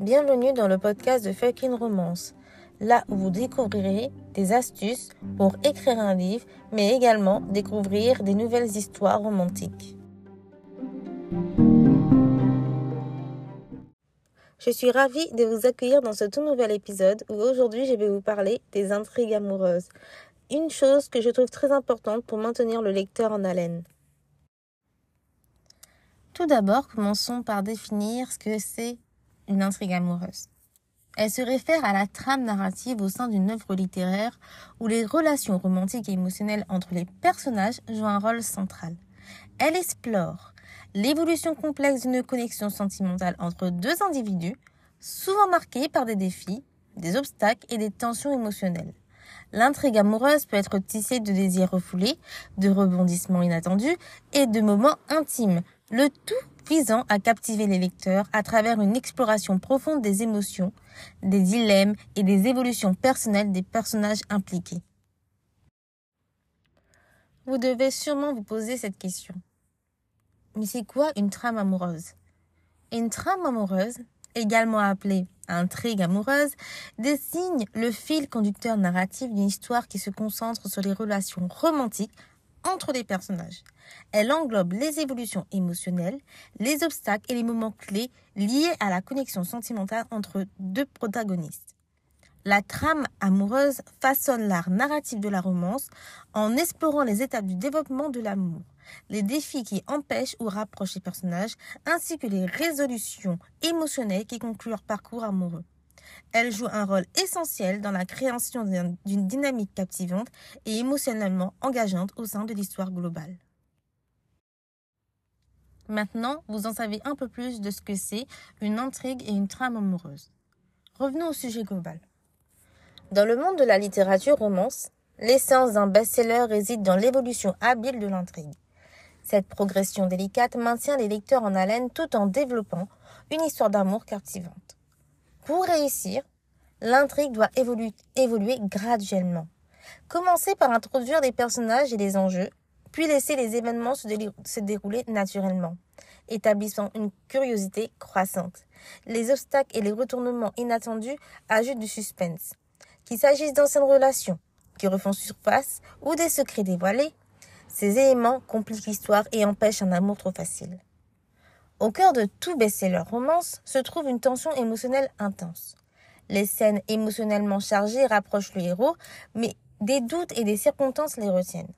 bienvenue dans le podcast de Fucking Romance, là où vous découvrirez des astuces pour écrire un livre, mais également découvrir des nouvelles histoires romantiques. Je suis ravie de vous accueillir dans ce tout nouvel épisode où aujourd'hui je vais vous parler des intrigues amoureuses, une chose que je trouve très importante pour maintenir le lecteur en haleine. Tout d'abord, commençons par définir ce que c'est une intrigue amoureuse. Elle se réfère à la trame narrative au sein d'une œuvre littéraire où les relations romantiques et émotionnelles entre les personnages jouent un rôle central. Elle explore l'évolution complexe d'une connexion sentimentale entre deux individus, souvent marquée par des défis, des obstacles et des tensions émotionnelles. L'intrigue amoureuse peut être tissée de désirs refoulés, de rebondissements inattendus et de moments intimes, le tout visant à captiver les lecteurs à travers une exploration profonde des émotions, des dilemmes et des évolutions personnelles des personnages impliqués. Vous devez sûrement vous poser cette question. Mais c'est quoi une trame amoureuse? Une trame amoureuse, également appelée intrigue amoureuse, désigne le fil conducteur narratif d'une histoire qui se concentre sur les relations romantiques entre les personnages. Elle englobe les évolutions émotionnelles, les obstacles et les moments clés liés à la connexion sentimentale entre deux protagonistes. La trame amoureuse façonne l'art narratif de la romance en explorant les étapes du développement de l'amour, les défis qui empêchent ou rapprochent les personnages, ainsi que les résolutions émotionnelles qui concluent leur parcours amoureux. Elle joue un rôle essentiel dans la création d'une dynamique captivante et émotionnellement engageante au sein de l'histoire globale. Maintenant, vous en savez un peu plus de ce que c'est une intrigue et une trame amoureuse. Revenons au sujet global. Dans le monde de la littérature romance, l'essence d'un best-seller réside dans l'évolution habile de l'intrigue. Cette progression délicate maintient les lecteurs en haleine tout en développant une histoire d'amour captivante. Pour réussir, l'intrigue doit évoluer, graduellement. Commencer par introduire les personnages et les enjeux, puis laisser les événements se, dérouler naturellement, établissant une curiosité croissante. Les obstacles et les retournements inattendus ajoutent du suspense. Qu'il s'agisse d'anciennes relations qui refont surface ou des secrets dévoilés, ces éléments compliquent l'histoire et empêchent un amour trop facile. Au cœur de tout best-seller romance se trouve une tension émotionnelle intense. Les scènes émotionnellement chargées rapprochent le héros, mais des doutes et des circonstances les retiennent.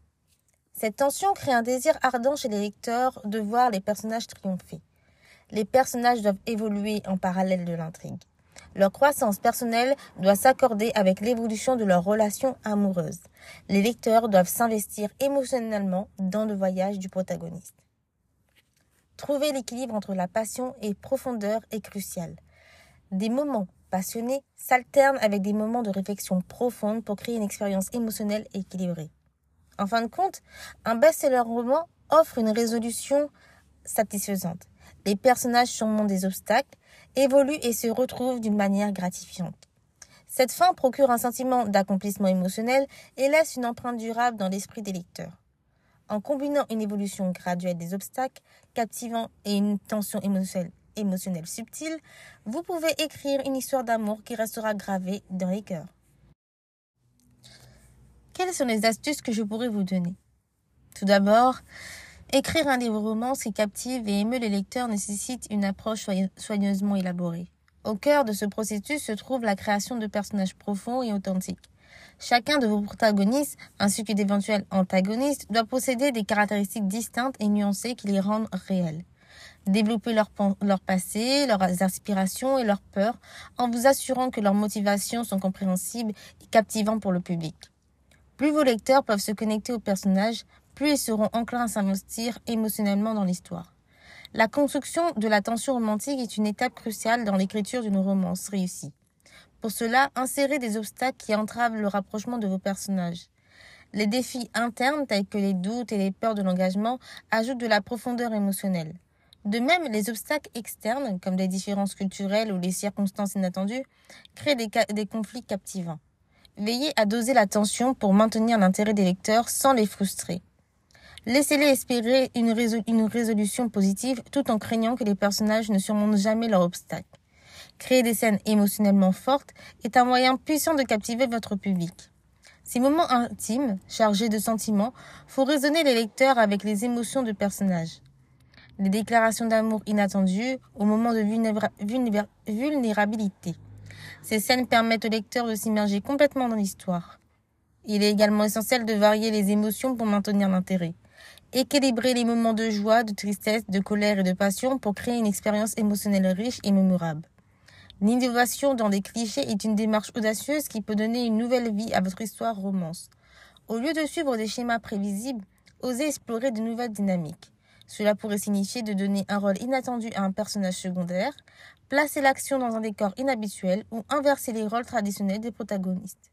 Cette tension crée un désir ardent chez les lecteurs de voir les personnages triompher. Les personnages doivent évoluer en parallèle de l'intrigue. Leur croissance personnelle doit s'accorder avec l'évolution de leur relation amoureuse. Les lecteurs doivent s'investir émotionnellement dans le voyage du protagoniste. Trouver l'équilibre entre la passion et profondeur est crucial. Des moments passionnés s'alternent avec des moments de réflexion profonde pour créer une expérience émotionnelle équilibrée. En fin de compte, un best-seller roman offre une résolution satisfaisante. Les personnages surmontent des obstacles, évoluent et se retrouvent d'une manière gratifiante. Cette fin procure un sentiment d'accomplissement émotionnel et laisse une empreinte durable dans l'esprit des lecteurs. En combinant une évolution graduelle des obstacles, captivants et une tension émotionnelle, subtile, vous pouvez écrire une histoire d'amour qui restera gravée dans les cœurs. Quelles sont les astuces que je pourrais vous donner? Tout d'abord, écrire un livre romance qui captive et émeut les lecteurs nécessite une approche soigneusement élaborée. Au cœur de ce processus se trouve la création de personnages profonds et authentiques. Chacun de vos protagonistes, ainsi que d'éventuels antagonistes, doit posséder des caractéristiques distinctes et nuancées qui les rendent réels. Développez leur, leur passé, leurs aspirations et leurs peurs en vous assurant que leurs motivations sont compréhensibles et captivantes pour le public. Plus vos lecteurs peuvent se connecter aux personnages, plus ils seront enclins à s'investir émotionnellement dans l'histoire. La construction de la tension romantique est une étape cruciale dans l'écriture d'une romance réussie. Pour cela, insérez des obstacles qui entravent le rapprochement de vos personnages. Les défis internes tels que les doutes et les peurs de l'engagement ajoutent de la profondeur émotionnelle. De même, les obstacles externes, comme les différences culturelles ou les circonstances inattendues, créent des, conflits captivants. Veillez à doser la tension pour maintenir l'intérêt des lecteurs sans les frustrer. Laissez-les espérer une, une, résolution positive tout en craignant que les personnages ne surmontent jamais leurs obstacles. Créer des scènes émotionnellement fortes est un moyen puissant de captiver votre public. Ces moments intimes, chargés de sentiments, font résonner les lecteurs avec les émotions de personnages. Les déclarations d'amour inattendues au moment de vulnérabilité. Ces scènes permettent au lecteur de s'immerger complètement dans l'histoire. Il est également essentiel de varier les émotions pour maintenir l'intérêt. Équilibrer les moments de joie, de tristesse, de colère et de passion pour créer une expérience émotionnelle riche et mémorable. L'innovation dans les clichés est une démarche audacieuse qui peut donner une nouvelle vie à votre histoire romance. Au lieu de suivre des schémas prévisibles, osez explorer de nouvelles dynamiques. Cela pourrait signifier de donner un rôle inattendu à un personnage secondaire, placer l'action dans un décor inhabituel ou inverser les rôles traditionnels des protagonistes.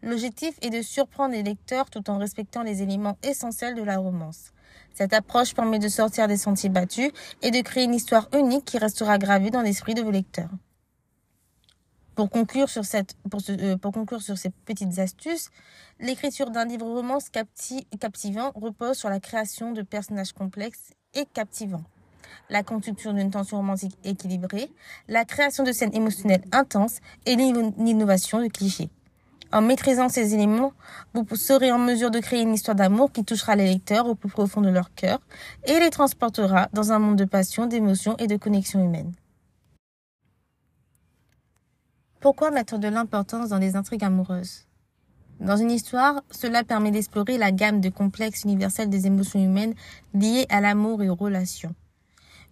L'objectif est de surprendre les lecteurs tout en respectant les éléments essentiels de la romance. Cette approche permet de sortir des sentiers battus et de créer une histoire unique qui restera gravée dans l'esprit de vos lecteurs. Pour conclure sur cette, pour, euh, pour conclure sur ces petites astuces, l'écriture d'un livre romance captivant repose sur la création de personnages complexes et captivants, la construction d'une tension romantique équilibrée, la création de scènes émotionnelles intenses et l'innovation de clichés. En maîtrisant ces éléments, vous serez en mesure de créer une histoire d'amour qui touchera les lecteurs au plus profond de leur cœur et les transportera dans un monde de passion, d'émotion et de connexion humaine. Pourquoi mettre de l'importance dans les intrigues amoureuses? Dans une histoire, cela permet d'explorer la gamme de complexes universels des émotions humaines liées à l'amour et aux relations.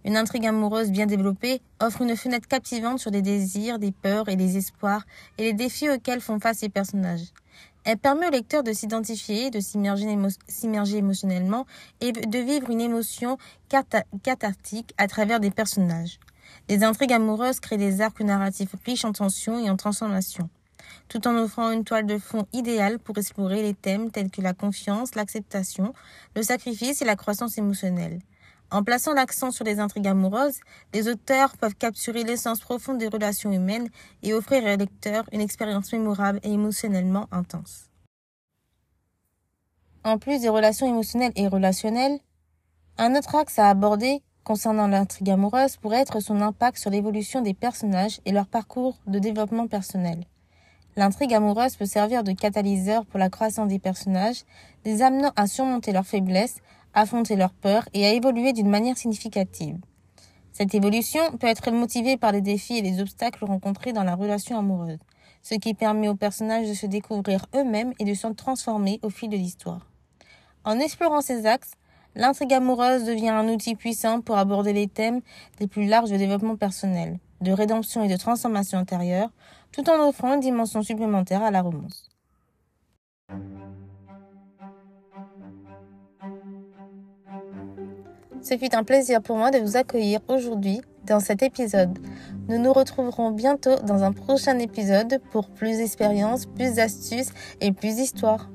Une intrigue amoureuse bien développée offre une fenêtre captivante sur des désirs, des peurs et des espoirs et les défis auxquels font face les personnages. Elle permet au lecteur de s'identifier, de s'immerger émotionnellement et de vivre une émotion cathartique à travers des personnages. Les intrigues amoureuses créent des arcs narratifs riches en tension et en transformation, tout en offrant une toile de fond idéale pour explorer les thèmes tels que la confiance, l'acceptation, le sacrifice et la croissance émotionnelle. En plaçant l'accent sur les intrigues amoureuses, les auteurs peuvent capturer l'essence profonde des relations humaines et offrir au lecteur une expérience mémorable et émotionnellement intense. En plus des relations émotionnelles et relationnelles, un autre axe à aborder concernant l'intrigue amoureuse pourrait être son impact sur l'évolution des personnages et leur parcours de développement personnel. L'intrigue amoureuse peut servir de catalyseur pour la croissance des personnages, les amenant à surmonter leurs faiblesses, affronter leurs peurs et à évoluer d'une manière significative. Cette évolution peut être motivée par les défis et les obstacles rencontrés dans la relation amoureuse, ce qui permet aux personnages de se découvrir eux-mêmes et de se transformer au fil de l'histoire. En explorant ces axes, L'intrigue amoureuse devient un outil puissant pour aborder les thèmes les plus larges de développement personnel, de rédemption et de transformation intérieure, tout en offrant une dimension supplémentaire à la romance. Ce fut un plaisir pour moi de vous accueillir aujourd'hui dans cet épisode. Nous nous retrouverons bientôt dans un prochain épisode pour plus d'expériences, plus d'astuces et plus d'histoires.